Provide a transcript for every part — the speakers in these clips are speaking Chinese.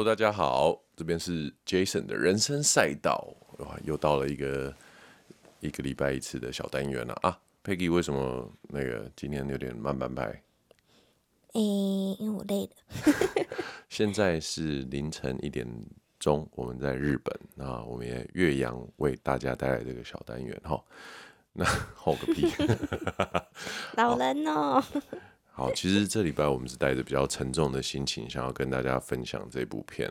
Hello，大家好，这边是 Jason 的人生赛道，哇，又到了一个一个礼拜一次的小单元了啊。Peggy，为什么那个今天有点慢半拍？诶、欸，因为我累了。现在是凌晨一点钟，我们在日本啊，我们也岳阳为大家带来这个小单元哈。那吼个屁！老人哦。好，其实这礼拜我们是带着比较沉重的心情，想要跟大家分享这部片，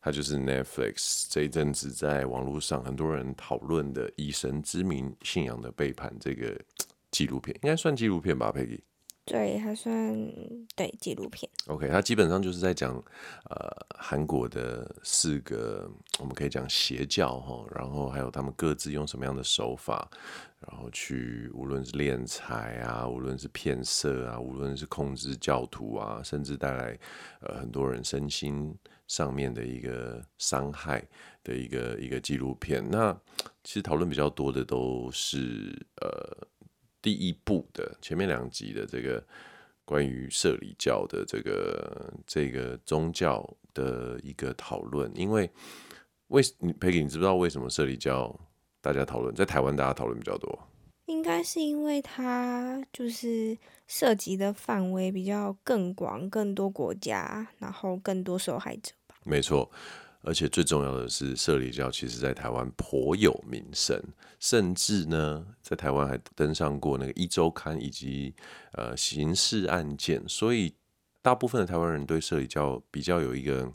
它就是 Netflix 这一阵子在网络上很多人讨论的“以神之名，信仰的背叛”这个纪录片，应该算纪录片吧佩奇。对，还算对纪录片。OK，它基本上就是在讲呃韩国的四个，我们可以讲邪教哈，然后还有他们各自用什么样的手法，然后去无论是敛财啊，无论是骗色啊，无论是控制教徒啊，甚至带来呃很多人身心上面的一个伤害的一个一个纪录片。那其实讨论比较多的都是呃。第一部的前面两集的这个关于社理教的这个这个宗教的一个讨论，因为为你 Peggy，你知不知道为什么社理教大家讨论在台湾大家讨论比较多？应该是因为它就是涉及的范围比较更广，更多国家，然后更多受害者吧。没错。而且最重要的是，社理教其实在台湾颇有名声，甚至呢，在台湾还登上过那个一周刊以及呃刑事案件，所以大部分的台湾人对社理教比较有一个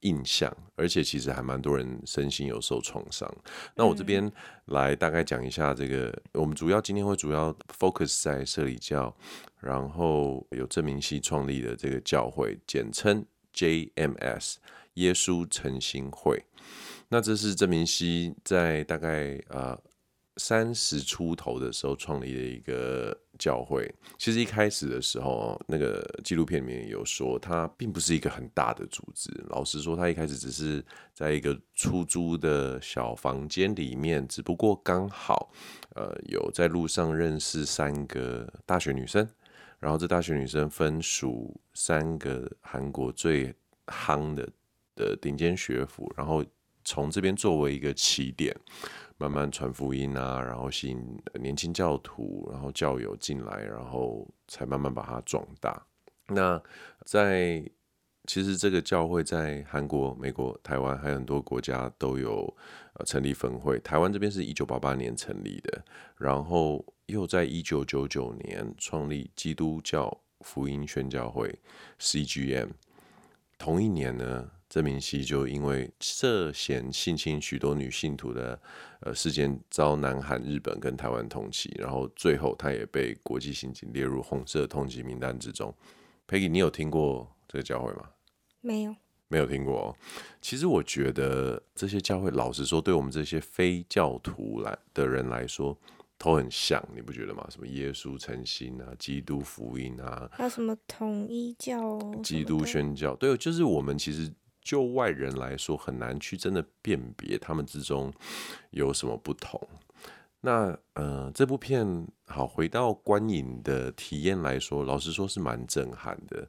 印象，而且其实还蛮多人身心有受创伤。那我这边来大概讲一下这个，我们主要今天会主要 focus 在社理教，然后有郑明熙创立的这个教会，简称 JMS。耶稣诚心会，那这是郑明熙在大概呃三十出头的时候创立的一个教会。其实一开始的时候，那个纪录片里面有说，它并不是一个很大的组织。老实说，他一开始只是在一个出租的小房间里面，只不过刚好呃有在路上认识三个大学女生，然后这大学女生分属三个韩国最夯的。的顶尖学府，然后从这边作为一个起点，慢慢传福音啊，然后吸引年轻教徒，然后教友进来，然后才慢慢把它壮大。那在其实这个教会在韩国、美国、台湾还有很多国家都有呃成立分会。台湾这边是一九八八年成立的，然后又在一九九九年创立基督教福音宣教会 （CGM）。同一年呢，郑明熙就因为涉嫌性侵许多女信徒的呃事件，遭南韩、日本跟台湾通缉，然后最后他也被国际刑警列入红色通缉名单之中。Peggy，你有听过这个教会吗？没有，没有听过。其实我觉得这些教会，老实说，对我们这些非教徒来的人来说，都很像，你不觉得吗？什么耶稣诚心啊，基督福音啊，还有什么统一教、基督宣教，对，就是我们其实。就外人来说，很难去真的辨别他们之中有什么不同。那呃，这部片好，回到观影的体验来说，老实说是蛮震撼的。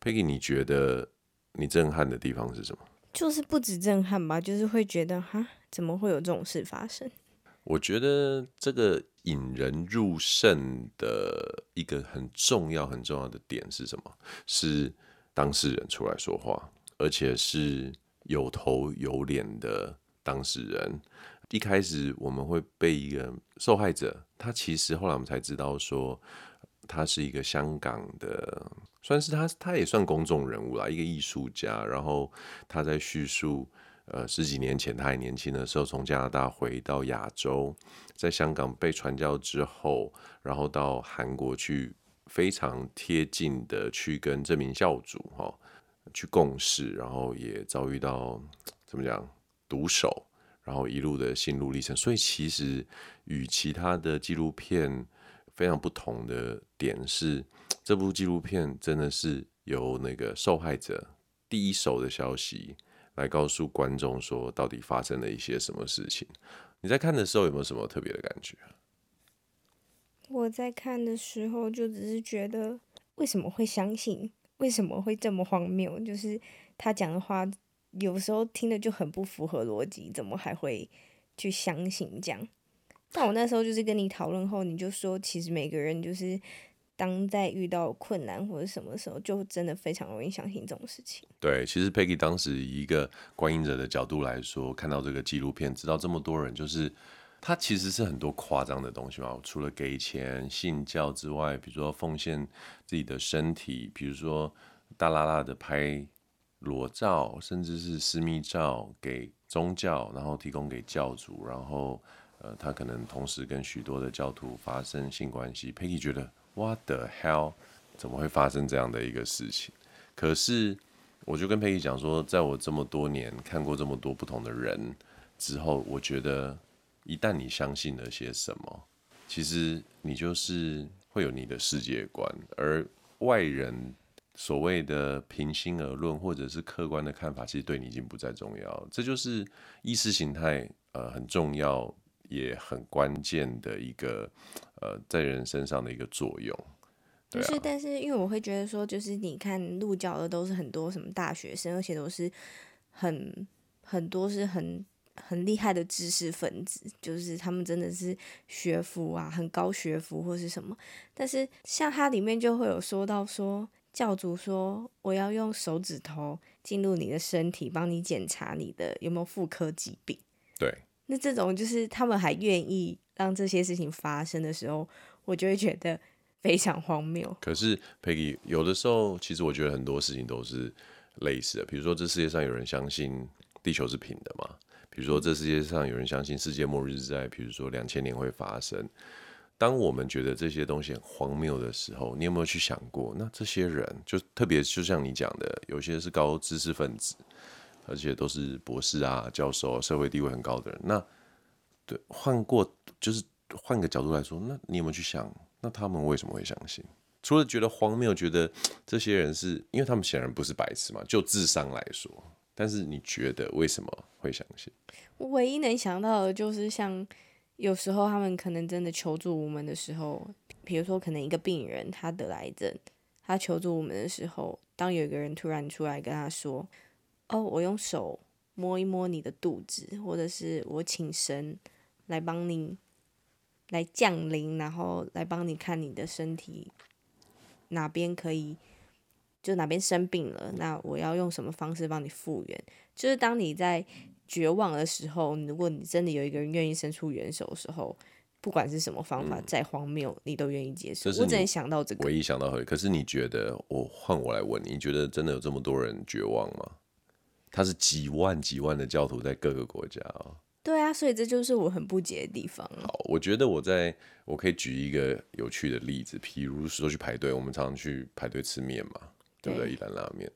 Peggy，你觉得你震撼的地方是什么？就是不止震撼吧，就是会觉得哈，怎么会有这种事发生？我觉得这个引人入胜的一个很重要、很重要的点是什么？是当事人出来说话。而且是有头有脸的当事人。一开始我们会被一个受害者，他其实后来我们才知道说，他是一个香港的，算是他，他也算公众人物啦，一个艺术家。然后他在叙述，呃，十几年前他还年轻的时候，从加拿大回到亚洲，在香港被传教之后，然后到韩国去，非常贴近的去跟这名教主哈。去共事，然后也遭遇到怎么讲毒手，然后一路的心路历程。所以其实与其他的纪录片非常不同的点是，这部纪录片真的是由那个受害者第一手的消息来告诉观众说，到底发生了一些什么事情。你在看的时候有没有什么特别的感觉？我在看的时候就只是觉得，为什么会相信？为什么会这么荒谬？就是他讲的话有时候听的就很不符合逻辑，怎么还会去相信这样？但我那时候就是跟你讨论后，你就说其实每个人就是。当在遇到困难或者什么时候，就真的非常容易相信这种事情。对，其实 Peggy 当时以一个观影者的角度来说，看到这个纪录片，知道这么多人，就是他其实是很多夸张的东西嘛。除了给钱、信教之外，比如说奉献自己的身体，比如说大剌剌的拍裸照，甚至是私密照给宗教，然后提供给教主，然后呃，他可能同时跟许多的教徒发生性关系。Peggy 觉得。What the hell？怎么会发生这样的一个事情？可是，我就跟佩奇讲说，在我这么多年看过这么多不同的人之后，我觉得一旦你相信了些什么，其实你就是会有你的世界观，而外人所谓的平心而论或者是客观的看法，其实对你已经不再重要。这就是意识形态，呃，很重要。也很关键的一个，呃，在人身上的一个作用。就是，但是因为我会觉得说，就是你看入教的都是很多什么大学生，而且都是很很多是很很厉害的知识分子，就是他们真的是学府啊，很高学府或是什么。但是像它里面就会有说到说，教主说我要用手指头进入你的身体，帮你检查你的有没有妇科疾病。对。那这种就是他们还愿意让这些事情发生的时候，我就会觉得非常荒谬。可是，Peggy，有的时候其实我觉得很多事情都是类似的。比如说，这世界上有人相信地球是平的嘛？比如说，这世界上有人相信世界末日在，比如说两千年会发生。当我们觉得这些东西很荒谬的时候，你有没有去想过？那这些人就特别就像你讲的，有些是高知识分子。而且都是博士啊、教授，社会地位很高的人。那对，换过就是换个角度来说，那你有没有去想，那他们为什么会相信？除了觉得荒谬，觉得这些人是因为他们显然不是白痴嘛？就智商来说，但是你觉得为什么会相信？我唯一能想到的就是，像有时候他们可能真的求助无门的时候，比如说可能一个病人他得癌症，他求助无门的时候，当有一个人突然出来跟他说。哦，我用手摸一摸你的肚子，或者是我请神来帮你来降临，然后来帮你看你的身体哪边可以，就哪边生病了，那我要用什么方式帮你复原？就是当你在绝望的时候，如果你真的有一个人愿意伸出援手的时候，不管是什么方法，嗯、再荒谬，你都愿意接受。我只能想到这个，唯一想到可是你觉得，我换我来问你，你觉得真的有这么多人绝望吗？他是几万几万的教徒在各个国家哦。对啊，所以这就是我很不解的地方。好，我觉得我在我可以举一个有趣的例子，譬如说去排队，我们常常去排队吃面嘛，对不对？一兰拉面。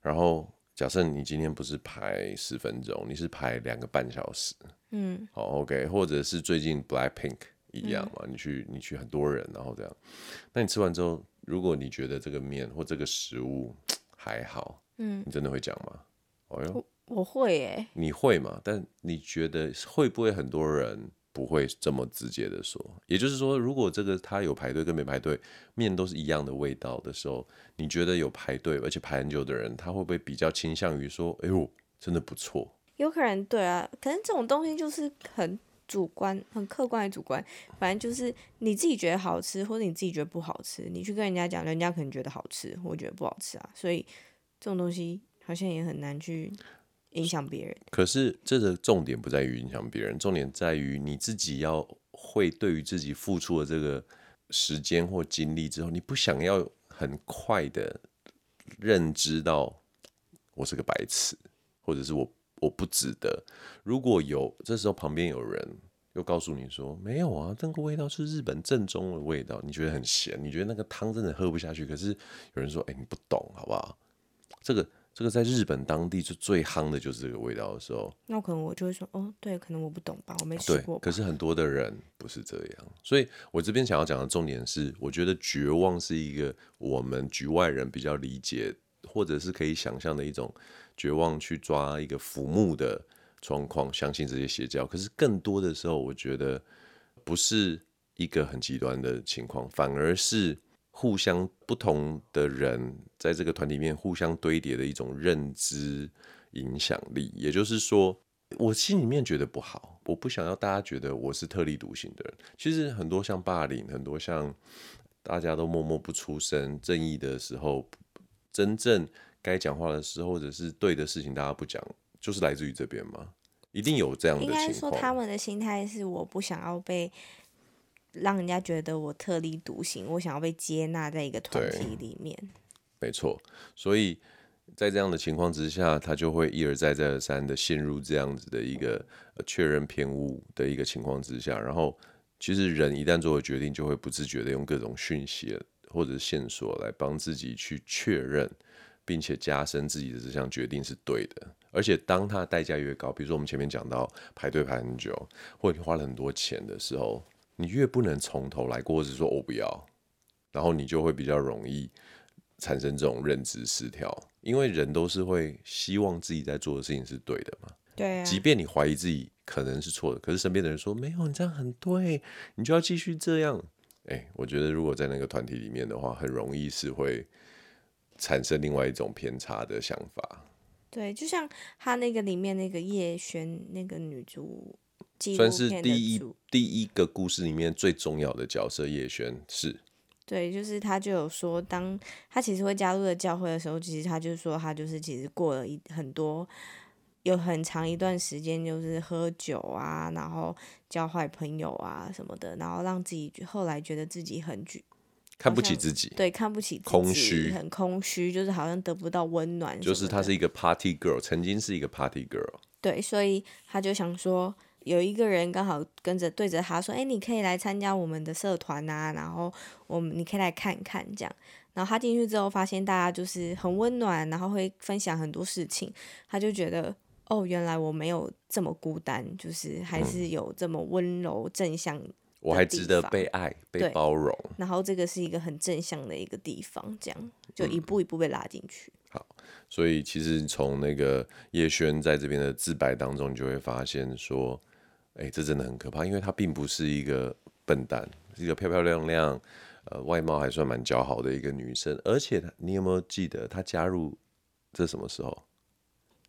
然后假设你今天不是排十分钟，你是排两个半小时，嗯，好，OK，或者是最近 Blackpink 一样嘛，嗯、你去你去很多人，然后这样，那你吃完之后，如果你觉得这个面或这个食物 还好，嗯，你真的会讲吗？我我会诶，你会嘛？但你觉得会不会很多人不会这么直接的说？也就是说，如果这个他有排队跟没排队，面都是一样的味道的时候，你觉得有排队而且排很久的人，他会不会比较倾向于说：“哎呦，真的不错。”有可能对啊，可能这种东西就是很主观、很客观的主观。反正就是你自己觉得好吃，或者你自己觉得不好吃，你去跟人家讲，人家可能觉得好吃，我觉得不好吃啊。所以这种东西。好像也很难去影响别人。可是这个重点不在于影响别人，重点在于你自己要会对于自己付出的这个时间或精力之后，你不想要很快的认知到我是个白痴，或者是我我不值得。如果有这时候旁边有人又告诉你说没有啊，那个味道是日本正宗的味道，你觉得很咸，你觉得那个汤真的喝不下去。可是有人说，哎，你不懂好不好？这个。这个在日本当地就最夯的，就是这个味道的时候，那可能我就会说，哦，对，可能我不懂吧，我没吃过。可是很多的人不是这样，所以我这边想要讲的重点是，我觉得绝望是一个我们局外人比较理解，或者是可以想象的一种绝望，去抓一个浮木的状况，相信这些邪教。可是更多的时候，我觉得不是一个很极端的情况，反而是。互相不同的人在这个团体里面互相堆叠的一种认知影响力。也就是说，我心里面觉得不好，我不想要大家觉得我是特立独行的人。其实很多像霸凌，很多像大家都默默不出声，正义的时候，真正该讲话的时候，或者是对的事情，大家不讲，就是来自于这边吗？一定有这样的情况。应该说，他们的心态是我不想要被让人家觉得我特立独行，我想要被接纳在一个团体里面。没错，所以在这样的情况之下，他就会一而再、再而三的陷入这样子的一个确认偏误的一个情况之下。然后，其实人一旦做了决定，就会不自觉的用各种讯息或者线索来帮自己去确认，并且加深自己的这项决定是对的。而且，当他的代价越高，比如说我们前面讲到排队排很久，或者你花了很多钱的时候，你越不能从头来过，或者说我不要，然后你就会比较容易产生这种认知失调。因为人都是会希望自己在做的事情是对的嘛。对啊。即便你怀疑自己可能是错的，可是身边的人说没有，你这样很对，你就要继续这样。哎，我觉得如果在那个团体里面的话，很容易是会产生另外一种偏差的想法。对，就像他那个里面那个叶璇那个女主，算是第一第一个故事里面最重要的角色。叶璇是，对，就是他就有说，当他其实会加入了教会的时候，其实他就是说，他就是其实过了一很多有很长一段时间，就是喝酒啊，然后交坏朋友啊什么的，然后让自己后来觉得自己很沮。看不起自己，对，看不起自己，空虚，很空虚，就是好像得不到温暖。就是他是一个 party girl，曾经是一个 party girl。对，所以他就想说，有一个人刚好跟着对着他说：“哎，你可以来参加我们的社团啊，然后我们你可以来看看这样。”然后他进去之后，发现大家就是很温暖，然后会分享很多事情，他就觉得哦，原来我没有这么孤单，就是还是有这么温柔正向。我还值得被爱、被包容，然后这个是一个很正向的一个地方，这样就一步一步被拉进去。嗯。好，所以其实从那个叶轩在这边的自白当中，你就会发现说，哎、欸，这真的很可怕，因为她并不是一个笨蛋，是一个漂漂亮亮，呃，外貌还算蛮姣好的一个女生。而且你有没有记得她加入这什么时候？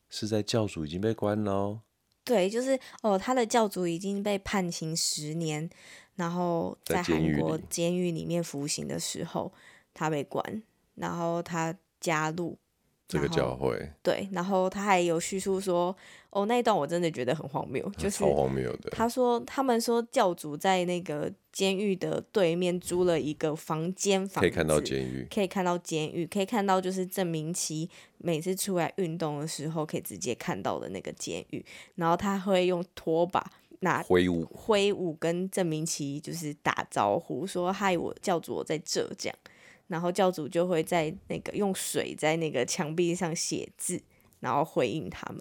是在教主已经被关了。对，就是哦，他的教主已经被判刑十年。然后在韩国监狱里面服刑的时候，他被关，然后他加入这个教会。对，然后他还有叙述说，哦，那一段我真的觉得很荒谬，就是超荒谬的。他说，他们说教主在那个监狱的对面租了一个房间，房可以看到监狱，可以看到监狱，可以看到就是郑明奇每次出来运动的时候可以直接看到的那个监狱，然后他会用拖把。拿挥舞，挥舞跟郑明奇就是打招呼，说嗨，我教主我在这这样，然后教主就会在那个用水在那个墙壁上写字，然后回应他们。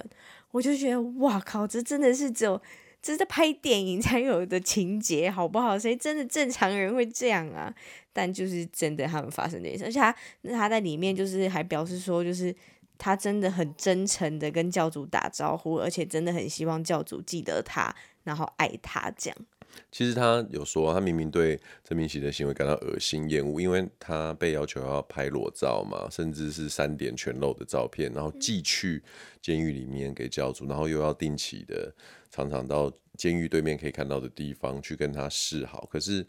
我就觉得哇靠，这真的是只有这是在拍电影才有的情节，好不好？谁真的正常人会这样啊？但就是真的，他们发生这件事，而且他他在里面就是还表示说，就是他真的很真诚的跟教主打招呼，而且真的很希望教主记得他。然后爱他这样，其实他有说，他明明对郑明熙的行为感到恶心厌恶，因为他被要求要拍裸照嘛，甚至是三点全露的照片，然后寄去监狱里面给教主，然后又要定期的常常到监狱对面可以看到的地方去跟他示好。可是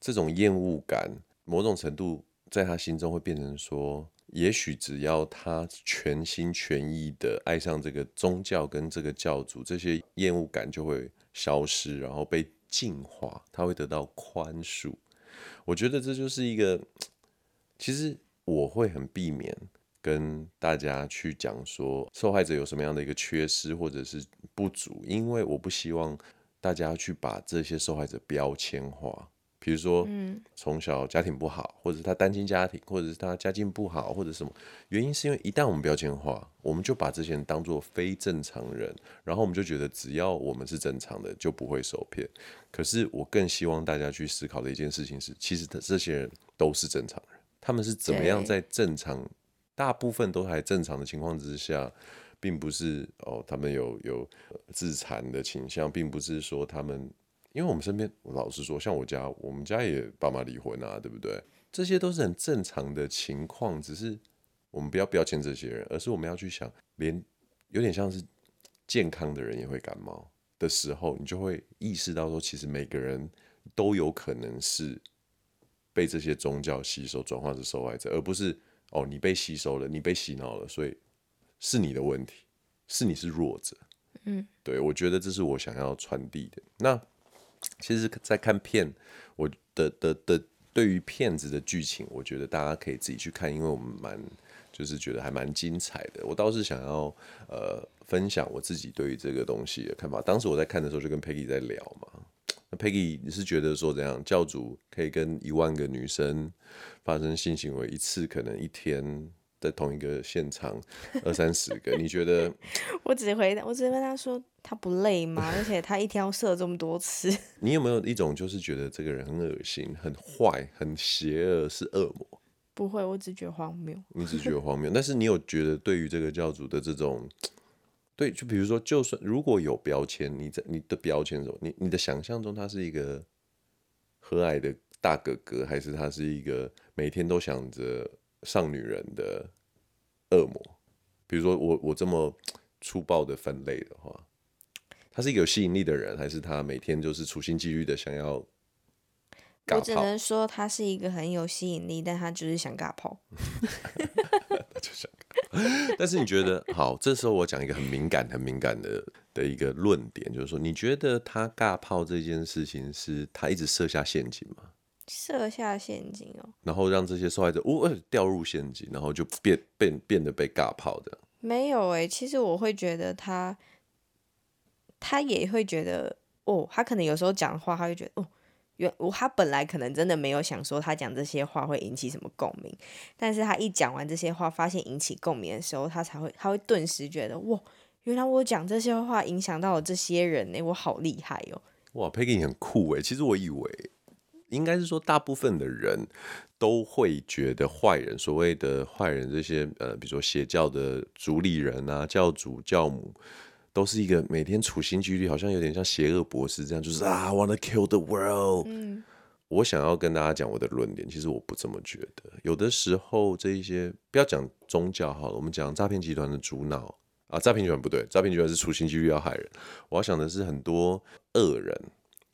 这种厌恶感，某种程度在他心中会变成说。也许只要他全心全意的爱上这个宗教跟这个教主，这些厌恶感就会消失，然后被净化，他会得到宽恕。我觉得这就是一个，其实我会很避免跟大家去讲说受害者有什么样的一个缺失或者是不足，因为我不希望大家去把这些受害者标签化。比如说，嗯从小家庭不好，或者是他单亲家庭，或者是他家境不好，或者什么原因，是因为一旦我们标签化，我们就把这些人当作非正常人，然后我们就觉得只要我们是正常的，就不会受骗。可是我更希望大家去思考的一件事情是，其实这些人都是正常人，他们是怎么样在正常，大部分都还正常的情况之下，并不是哦，他们有有自残的倾向，并不是说他们。因为我们身边，我老实说，像我家，我们家也爸妈离婚啊，对不对？这些都是很正常的情况，只是我们不要标签这些人，而是我们要去想，连有点像是健康的人也会感冒的时候，你就会意识到说，其实每个人都有可能是被这些宗教吸收，转化成受害者，而不是哦，你被吸收了，你被洗脑了，所以是你的问题，是你是弱者。嗯，对，我觉得这是我想要传递的。那其实，在看片，我的的的对于片子的剧情，我觉得大家可以自己去看，因为我们蛮就是觉得还蛮精彩的。我倒是想要呃分享我自己对于这个东西的看法。当时我在看的时候，就跟 Peggy 在聊嘛。那 Peggy 你是觉得说怎样，教主可以跟一万个女生发生性行为，一次可能一天？在同一个现场二三十个，你觉得？我只回答，我只问他说，他不累吗？而且他一天要射这么多次。你有没有一种就是觉得这个人很恶心、很坏、很邪恶，是恶魔？不会，我只觉得荒谬。你只觉得荒谬，但是你有觉得对于这个教主的这种，对，就比如说，就算如果有标签，你在你的标签中，你你的想象中他是一个和蔼的大哥哥，还是他是一个每天都想着？上女人的恶魔，比如说我我这么粗暴的分类的话，他是一个有吸引力的人，还是他每天就是处心积虑的想要？我只能说他是一个很有吸引力，但他就是想尬跑。就想，但是你觉得好？这时候我讲一个很敏感、很敏感的的一个论点，就是说，你觉得他尬炮这件事情是他一直设下陷阱吗？设下陷阱哦，然后让这些受害者呜掉入陷阱，然后就变变变得被尬炮的。没有哎、欸，其实我会觉得他，他也会觉得哦，他可能有时候讲的话，他会觉得哦，原我他本来可能真的没有想说他讲这些话会引起什么共鸣，但是他一讲完这些话，发现引起共鸣的时候，他才会他会顿时觉得哇，原来我讲这些话影响到了这些人呢、欸，我好厉害哦。哇，Peggy 很酷哎，其实我以为。应该是说，大部分的人都会觉得坏人，所谓的坏人，这些呃，比如说邪教的主理人啊、教主、教母，都是一个每天处心积虑，好像有点像邪恶博士这样，就是啊，I wanna kill the world。嗯，我想要跟大家讲我的论点，其实我不这么觉得。有的时候，这一些不要讲宗教好了，我们讲诈骗集团的主脑啊，诈骗集团不对，诈骗集团是处心积虑要害人。我要想的是很多恶人。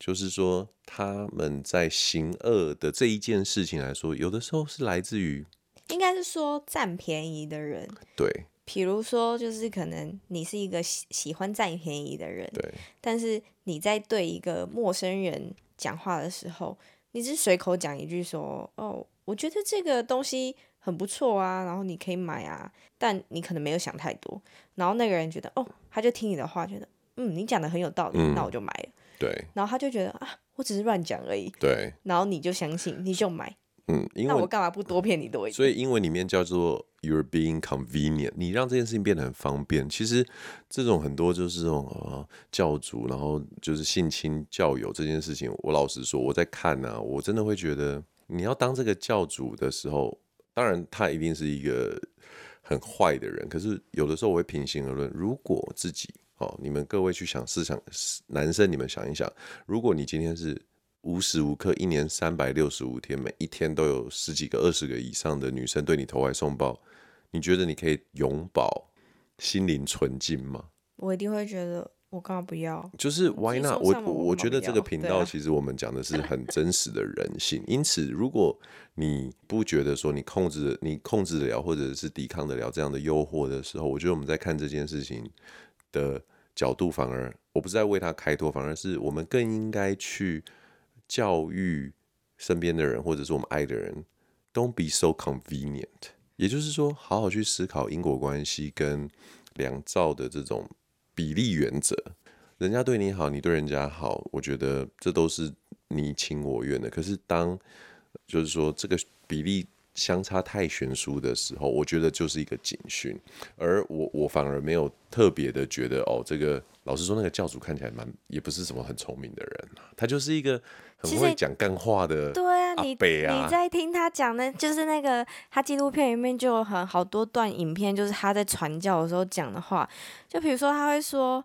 就是说，他们在行恶的这一件事情来说，有的时候是来自于，应该是说占便宜的人。对，比如说，就是可能你是一个喜喜欢占便宜的人，对。但是你在对一个陌生人讲话的时候，你只随口讲一句说：“哦，我觉得这个东西很不错啊，然后你可以买啊。”但你可能没有想太多，然后那个人觉得：“哦，他就听你的话，觉得嗯，你讲的很有道理，嗯，那我就买了。”对，然后他就觉得啊，我只是乱讲而已。对，然后你就相信，你就买。嗯，那我干嘛不多骗你多一点？所以英文里面叫做 "You're being convenient"，你让这件事情变得很方便。其实这种很多就是这种呃教主，然后就是性侵教友这件事情，我老实说，我在看呢、啊，我真的会觉得，你要当这个教主的时候，当然他一定是一个很坏的人。可是有的时候我会平心而论，如果自己。哦，你们各位去想，思想，男生你们想一想，如果你今天是无时无刻，一年三百六十五天，每一天都有十几个、二十个以上的女生对你投怀送抱，你觉得你可以永保心灵纯净吗？我一定会觉得，我干嘛不要。就是 Why not？我我，我觉得这个频道其实我们讲的是很 真实的人性，因此如果你不觉得说你控制你控制得了，或者是抵抗得了这样的诱惑的时候，我觉得我们在看这件事情的。角度反而，我不是在为他开脱，反而是我们更应该去教育身边的人，或者是我们爱的人，Don't be so convenient。也就是说，好好去思考因果关系跟两造的这种比例原则。人家对你好，你对人家好，我觉得这都是你情我愿的。可是当就是说这个比例。相差太悬殊的时候，我觉得就是一个警讯，而我我反而没有特别的觉得哦，这个老实说，那个教主看起来蛮也不是什么很聪明的人，他就是一个很会讲干话的。对啊，你你在听他讲的，就是那个他纪录片里面就有很好多段影片，就是他在传教的时候讲的话，就比如说他会说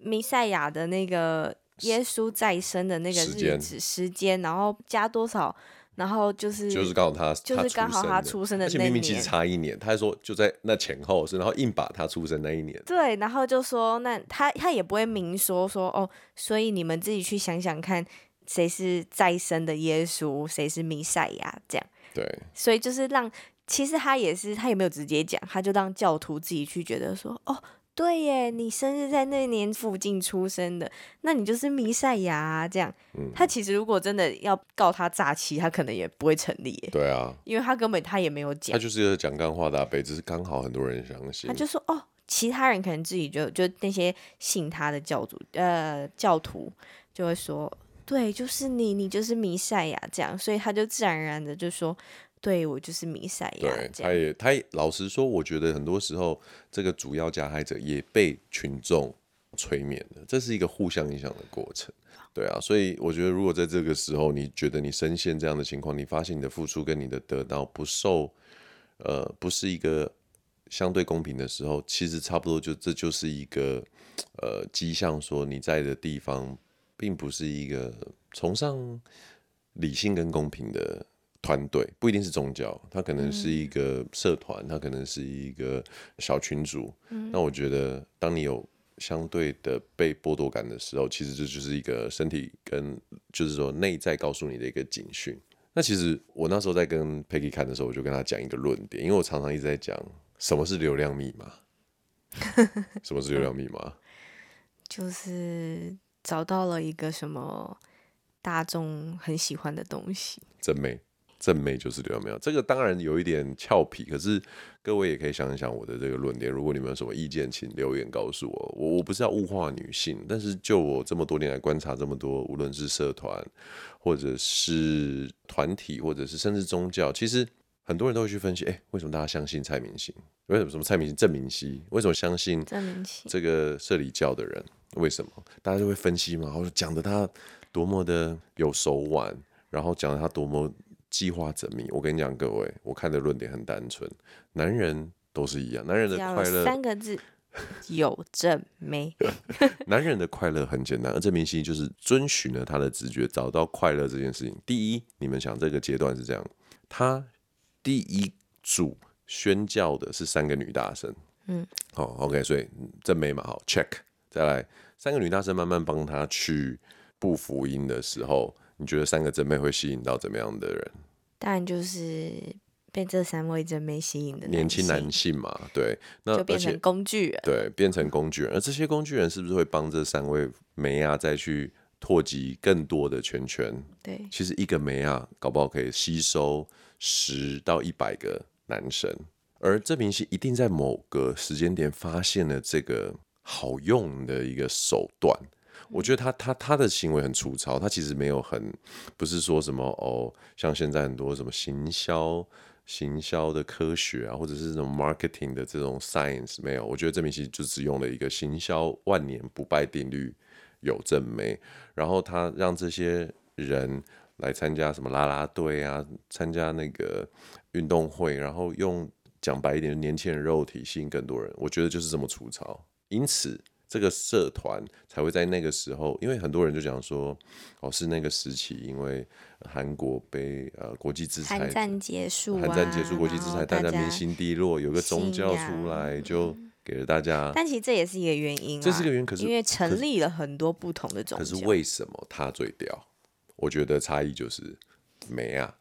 弥赛亚的那个耶稣再生的那个日子时间，然后加多少，然后就是就是刚好他就是刚好他出生的那年，而且明明其实差一年，他还说就在那前后是，然后硬把他出生那一年。对，然后就说那他他也不会明说说哦，所以你们自己去想想看，谁是再生的耶稣，谁是弥赛亚这样。对，所以就是让其实他也是他也没有直接讲，他就让教徒自己去觉得说哦。对耶，你生日在那年附近出生的，那你就是弥赛亚啊。这样，嗯，他其实如果真的要告他诈欺，他可能也不会成立耶。对啊，因为他根本他也没有讲，他就是讲干话的阿伯，只是刚好很多人相信。他就说哦，其他人可能自己就就那些信他的教主呃教徒就会说，对，就是你，你就是弥赛亚这样，所以他就自然而然的就说。对，我就是弥赛亚。对，他也，他也老实说，我觉得很多时候这个主要加害者也被群众催眠了，这是一个互相影响的过程。对啊，所以我觉得，如果在这个时候你觉得你深陷这样的情况，你发现你的付出跟你的得到不受，呃，不是一个相对公平的时候，其实差不多就这就是一个呃迹象，说你在的地方并不是一个崇尚理性跟公平的。团队不一定是宗教，他可能是一个社团，他可能是一个小群组。嗯、那我觉得，当你有相对的被剥夺感的时候，其实这就是一个身体跟就是说内在告诉你的一个警讯。那其实我那时候在跟 Peggy 看的时候，我就跟他讲一个论点，因为我常常一直在讲什么是流量密码。什么是流量密码？就是找到了一个什么大众很喜欢的东西。真美。正妹就是流量密码，这个当然有一点俏皮，可是各位也可以想一想我的这个论点。如果你们有什么意见，请留言告诉我。我我不是要物化女性，但是就我这么多年来观察这么多，无论是社团，或者是团体，或者是甚至宗教，其实很多人都会去分析：哎、欸，为什么大家相信蔡明星？为什么什么蔡明星、郑明熙？为什么相信郑明熙这个社里教的人？为什么大家就会分析嘛？然后讲的他多么的有手腕，然后讲的他多么。计划缜密，我跟你讲，各位，我看的论点很单纯，男人都是一样，男人的快乐三个字 有正没？男人的快乐很简单，而郑明析就是遵循了他的直觉，找到快乐这件事情。第一，你们想这个阶段是这样，他第一组宣教的是三个女大生，嗯，好，OK，所以正没嘛，好，check，再来三个女大生慢慢帮他去布福音的时候。你觉得三个真妹会吸引到怎么样的人？当然就是被这三位真妹吸引的年轻男性嘛。对，那就变成工具人。对，变成工具人。而这些工具人是不是会帮这三位梅亚再去拓及更多的圈圈？对，其实一个梅亚，搞不好可以吸收十到一百个男生。而这明星一定在某个时间点发现了这个好用的一个手段。我觉得他他他的行为很粗糙，他其实没有很不是说什么哦，像现在很多什么行销行销的科学啊，或者是这种 marketing 的这种 science 没有。我觉得郑明析就只用了一个行销万年不败定律，有正没，然后他让这些人来参加什么啦啦队啊，参加那个运动会，然后用讲白一点，年轻人肉体吸引更多人。我觉得就是这么粗糙，因此。这个社团才会在那个时候，因为很多人就讲说，哦，是那个时期，因为韩国被呃国际制裁，韩战结束，啊，韩战结束，国际制裁，大家民心低落，有个宗教出来，就给了大家。但其实这也是一个原因，这是一个原因，可是因为成立了很多不同的宗教，可是为什么他最屌？我觉得差异就是没啊。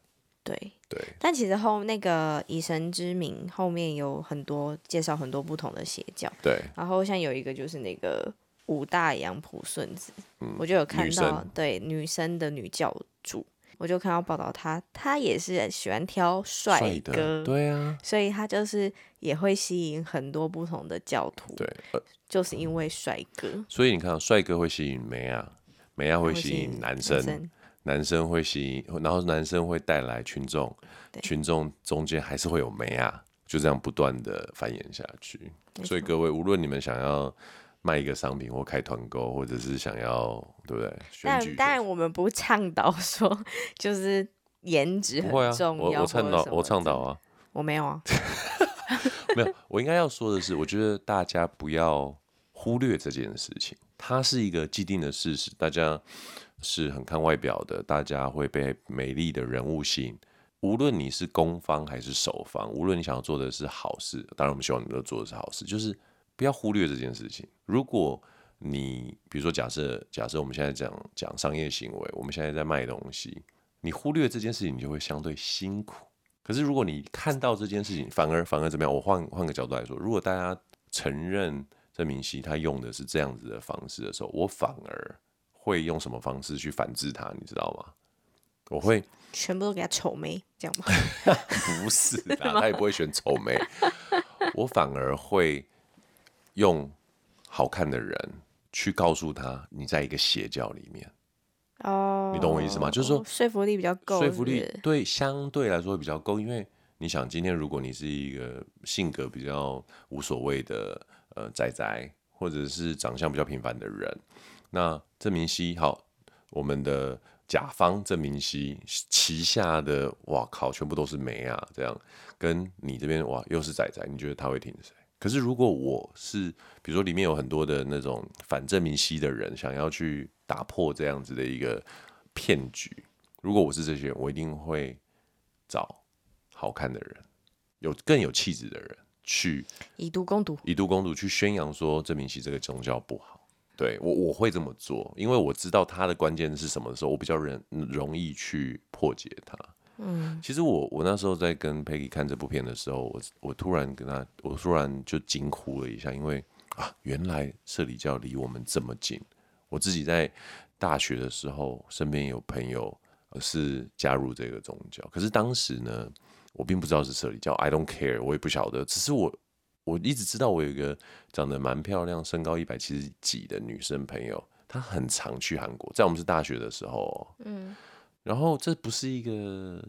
对，对，但其实后那个以神之名后面有很多介绍很多不同的邪教，对，然后像有一个就是那个五大洋普顺子，嗯，我就有看到，女对女生的女教主，我就看到报道他，他也是喜欢挑帅哥，对啊，所以他就是也会吸引很多不同的教徒，对，就是因为帅哥，所以你看，帅哥会吸引美啊，美啊会吸引男生。男生会吸引，然后男生会带来群众，群众中间还是会有妹啊，就这样不断的繁衍下去。所以各位，无论你们想要卖一个商品或开团购，或者是想要，对不对？但当然我们不倡导说就是颜值很重要。我我倡导，我倡导啊。我没有啊。没有，我应该要说的是，我觉得大家不要。忽略这件事情，它是一个既定的事实，大家是很看外表的，大家会被美丽的人物吸引。无论你是攻方还是守方，无论你想要做的是好事，当然我们希望你都做的是好事，就是不要忽略这件事情。如果你比如说假设假设我们现在讲讲商业行为，我们现在在卖东西，你忽略这件事情，你就会相对辛苦。可是如果你看到这件事情，反而反而怎么样？我换换个角度来说，如果大家承认郑明熙他用的是这样子的方式的时候，我反而会用什么方式去反制他？你知道吗？我会全部都给他丑眉，这样吗？不是的，他也不会选丑眉。我反而会用好看的人去告诉他，你在一个邪教里面。哦，你懂我意思吗？就是说说服力比较够，说服力对相对来说会比较够，因为你想，今天如果你是一个性格比较无所谓的呃仔仔，或者是长相比较平凡的人，那郑明熙好，我们的。甲方郑明熙旗下的，哇靠，全部都是美啊！这样跟你这边哇，又是仔仔，你觉得他会听谁？可是如果我是，比如说里面有很多的那种反郑明熙的人，想要去打破这样子的一个骗局，如果我是这些人，我一定会找好看的人，有更有气质的人去以毒攻毒，以毒攻毒去宣扬说郑明熙这个宗教不好。对我我会这么做，因为我知道他的关键是什么的时候，我比较容容易去破解它。嗯，其实我我那时候在跟 Peggy 看这部片的时候，我我突然跟他，我突然就惊呼了一下，因为啊，原来社里教离我们这么近。我自己在大学的时候，身边有朋友是加入这个宗教，可是当时呢，我并不知道是社里教，I don't care，我也不晓得，只是我。我一直知道我有一个长得蛮漂亮、身高一百七十几的女生朋友，她很常去韩国，在我们是大学的时候，嗯，然后这不是一个，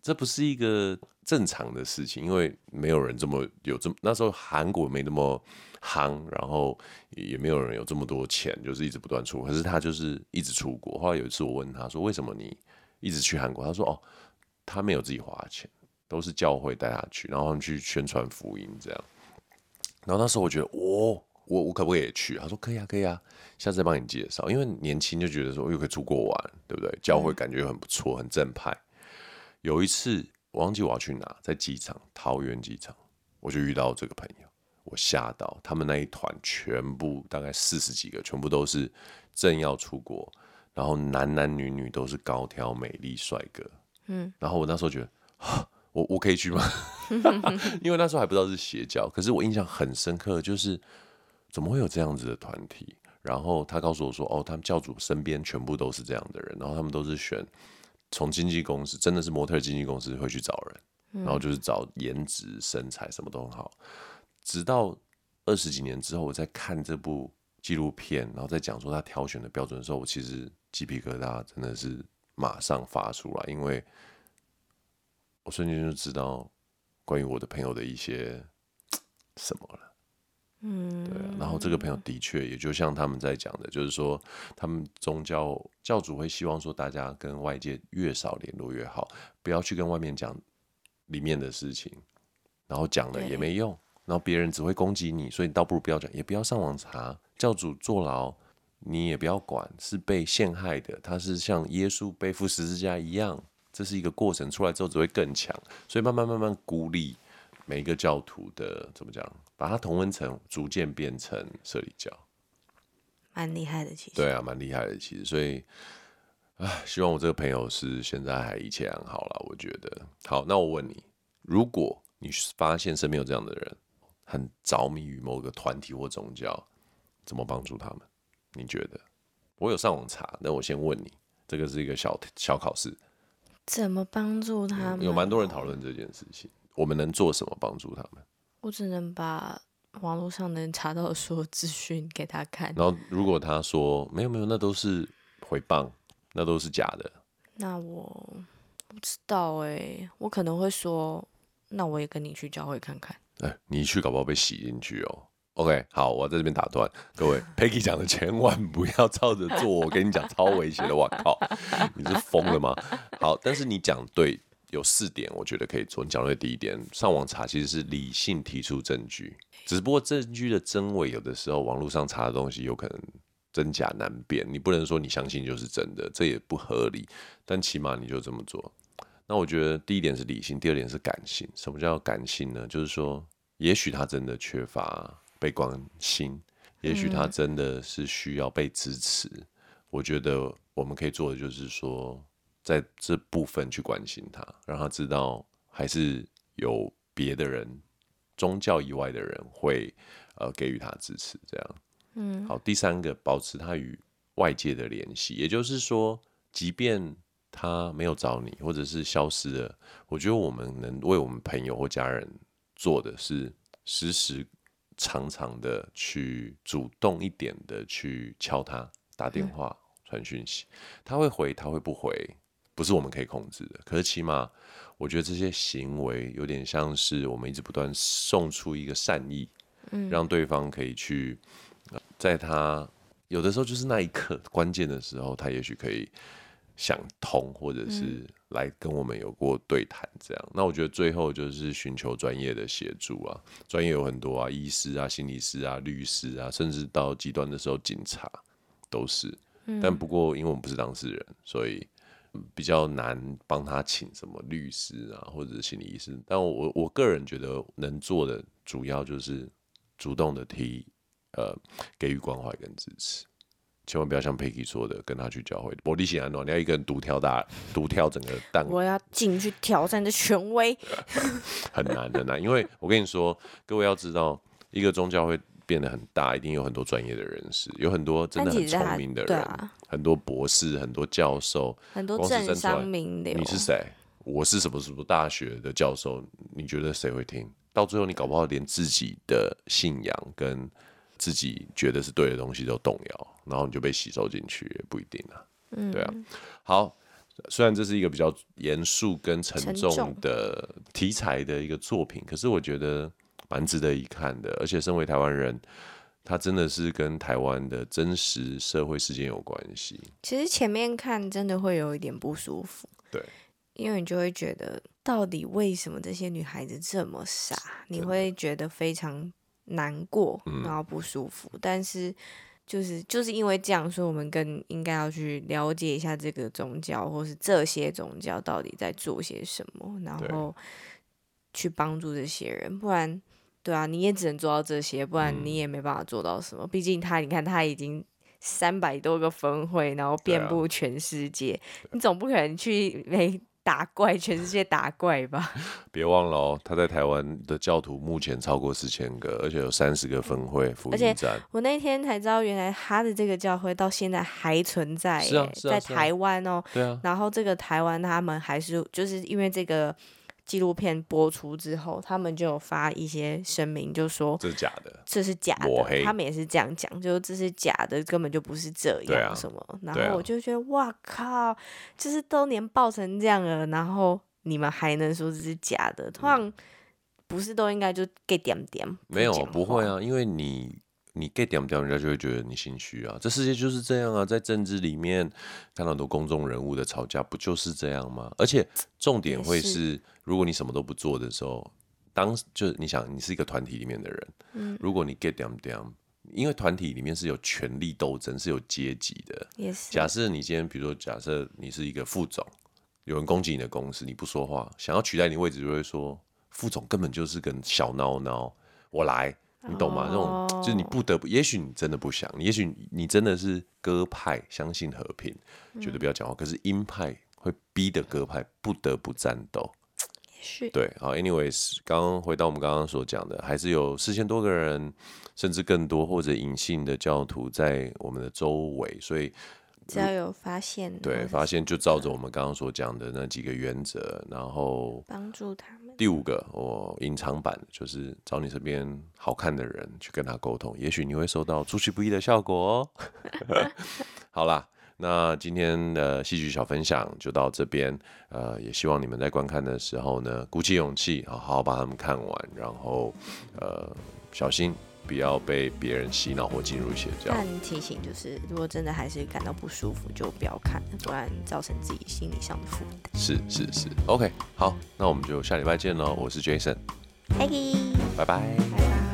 这不是一个正常的事情，因为没有人这么有这么那时候韩国没那么夯，然后也没有人有这么多钱，就是一直不断出国，可是她就是一直出国。后来有一次我问她说：“为什么你一直去韩国？”她说：“哦，她没有自己花钱，都是教会带她去，然后他们去宣传福音这样。”然后那时候我觉得，哦，我我可不可以也去？他说可以啊，可以啊，下次再帮你介绍。因为年轻就觉得说又可以出国玩，对不对？教会感觉很不错，很正派。有一次我忘记我要去哪，在机场，桃园机场，我就遇到这个朋友，我吓到。他们那一团全部大概四十几个，全部都是正要出国，然后男男女女都是高挑美丽帅哥。嗯，然后我那时候觉得。我我可以去吗？因为那时候还不知道是邪教，可是我印象很深刻，就是怎么会有这样子的团体？然后他告诉我说，哦，他们教主身边全部都是这样的人，然后他们都是选从经纪公司，真的是模特经纪公司会去找人，然后就是找颜值、身材什么都很好。直到二十几年之后，我在看这部纪录片，然后在讲说他挑选的标准的时候，我其实鸡皮疙瘩真的是马上发出来，因为。我瞬间就知道关于我的朋友的一些什么了，嗯，对啊。然后这个朋友的确也就像他们在讲的，就是说他们宗教教主会希望说大家跟外界越少联络越好，不要去跟外面讲里面的事情，然后讲了也没用，然后别人只会攻击你，所以你倒不如不要讲，也不要上网查。教主坐牢你也不要管，是被陷害的，他是像耶稣背负十字架一样。这是一个过程，出来之后只会更强，所以慢慢慢慢孤立每一个教徒的怎么讲，把它同温层逐渐变成摄理教，蛮厉害的其实。对啊，蛮厉害的其实，所以，唉，希望我这个朋友是现在还一切安好了。我觉得，好，那我问你，如果你发现身边有这样的人，很着迷于某个团体或宗教，怎么帮助他们？你觉得？我有上网查，那我先问你，这个是一个小小考试。怎么帮助他们？有蛮多人讨论这件事情。我们能做什么帮助他们？我只能把网络上能查到的所有资讯给他看。然后，如果他说没有没有，那都是回谤，那都是假的。那我不知道哎、欸，我可能会说，那我也跟你去教会看看。哎、欸，你去搞不好被洗进去哦。OK，好，我在这边打断各位，Peggy 讲的千万不要照着做，我跟你讲超危险的，我靠，你是疯了吗？好，但是你讲对有四点，我觉得可以做。你讲对第一点，上网查其实是理性提出证据，只不过证据的真伪有的时候网络上查的东西有可能真假难辨，你不能说你相信就是真的，这也不合理。但起码你就这么做。那我觉得第一点是理性，第二点是感性。什么叫感性呢？就是说，也许他真的缺乏被关心，也许他真的是需要被支持。嗯、我觉得我们可以做的就是说。在这部分去关心他，让他知道还是有别的人，宗教以外的人会呃给予他支持，这样。嗯，好，第三个，保持他与外界的联系，也就是说，即便他没有找你，或者是消失了，我觉得我们能为我们朋友或家人做的是，时时常常的去主动一点的去敲他，打电话、传讯息，他会回，他会不回。不是我们可以控制的，可是起码我觉得这些行为有点像是我们一直不断送出一个善意，嗯，让对方可以去，在他有的时候就是那一刻关键的时候，他也许可以想通，或者是来跟我们有过对谈这样。那我觉得最后就是寻求专业的协助啊，专业有很多啊，医师啊、心理师啊、律师啊，甚至到极端的时候警察都是。但不过因为我们不是当事人，所以。比较难帮他请什么律师啊，或者是心理医师。但我我个人觉得能做的主要就是主动的提，呃，给予关怀跟支持。千万不要像佩奇说的，跟他去教会。玻璃心安诺，你要一个人独挑大，独挑整个蛋。我要进去挑战的权威，很难很难。因为我跟你说，各位要知道，一个宗教会。变得很大，一定有很多专业的人士，有很多真的很聪明的人，啊、很多博士，很多教授，很多政商名流。你是谁？我是什么什么大学的教授？你觉得谁会听？到最后，你搞不好连自己的信仰跟自己觉得是对的东西都动摇，然后你就被吸收进去，也不一定啊。嗯，对啊。好，虽然这是一个比较严肃跟沉重的题材的一个作品，可是我觉得。蛮值得一看的，而且身为台湾人，他真的是跟台湾的真实社会事件有关系。其实前面看真的会有一点不舒服，对，因为你就会觉得，到底为什么这些女孩子这么傻？你会觉得非常难过，然后不舒服。嗯、但是，就是就是因为这样，所以我们更应该要去了解一下这个宗教，或是这些宗教到底在做些什么，然后去帮助这些人，不然。对啊，你也只能做到这些，不然你也没办法做到什么。嗯、毕竟他，你看他已经三百多个分会，然后遍布全世界，啊、你总不可能去没 打怪，全世界打怪吧？别忘了哦，他在台湾的教徒目前超过四千个，而且有三十个分会福音站。我那天才知道，原来他的这个教会到现在还存在，是啊是啊、在台湾哦。对啊。然后这个台湾他们还是就是因为这个。纪录片播出之后，他们就有发一些声明，就说这是假的，这是假的。他们也是这样讲，就这是假的，根本就不是这样什么。啊、然后我就觉得，啊、哇靠，就是都年爆成这样了，然后你们还能说这是假的？通常不是都应该就 get 点点？没有，不会啊，因为你。你 get 点不掉，人家就会觉得你心虚啊。这世界就是这样啊，在政治里面看到很多公众人物的吵架，不就是这样吗？而且重点会是，如果你什么都不做的时候，当就是你想，你是一个团体里面的人，嗯，如果你 get down down，，因为团体里面是有权力斗争，是有阶级的。假设你今天，比如说，假设你是一个副总，有人攻击你的公司，你不说话，想要取代你位置，就会说副总根本就是个小孬孬，我来。你懂吗？这种就是你不得不，也许你真的不想，也许你真的是鸽派，相信和平，绝对不要讲话。可是鹰派会逼得鸽派不得不战斗。对。好，anyways，刚刚回到我们刚刚所讲的，还是有四千多个人，甚至更多或者隐性的教徒在我们的周围，所以。只要有发现，对，发现就照着我们刚刚所讲的那几个原则，然后帮助他们。第五个，我隐藏版就是找你身边好看的人去跟他沟通，也许你会收到出其不意的效果哦。好啦，那今天的戏剧小分享就到这边，呃，也希望你们在观看的时候呢，鼓起勇气，好好把他们看完，然后呃，小心不要被别人洗脑或进入邪教。但提醒就是，如果真的还是感到不舒服，就不要看，不然造成自己心理上的负担。是是是，OK，好，那我们就下礼拜见喽。我是 Jason，拜拜。拜拜。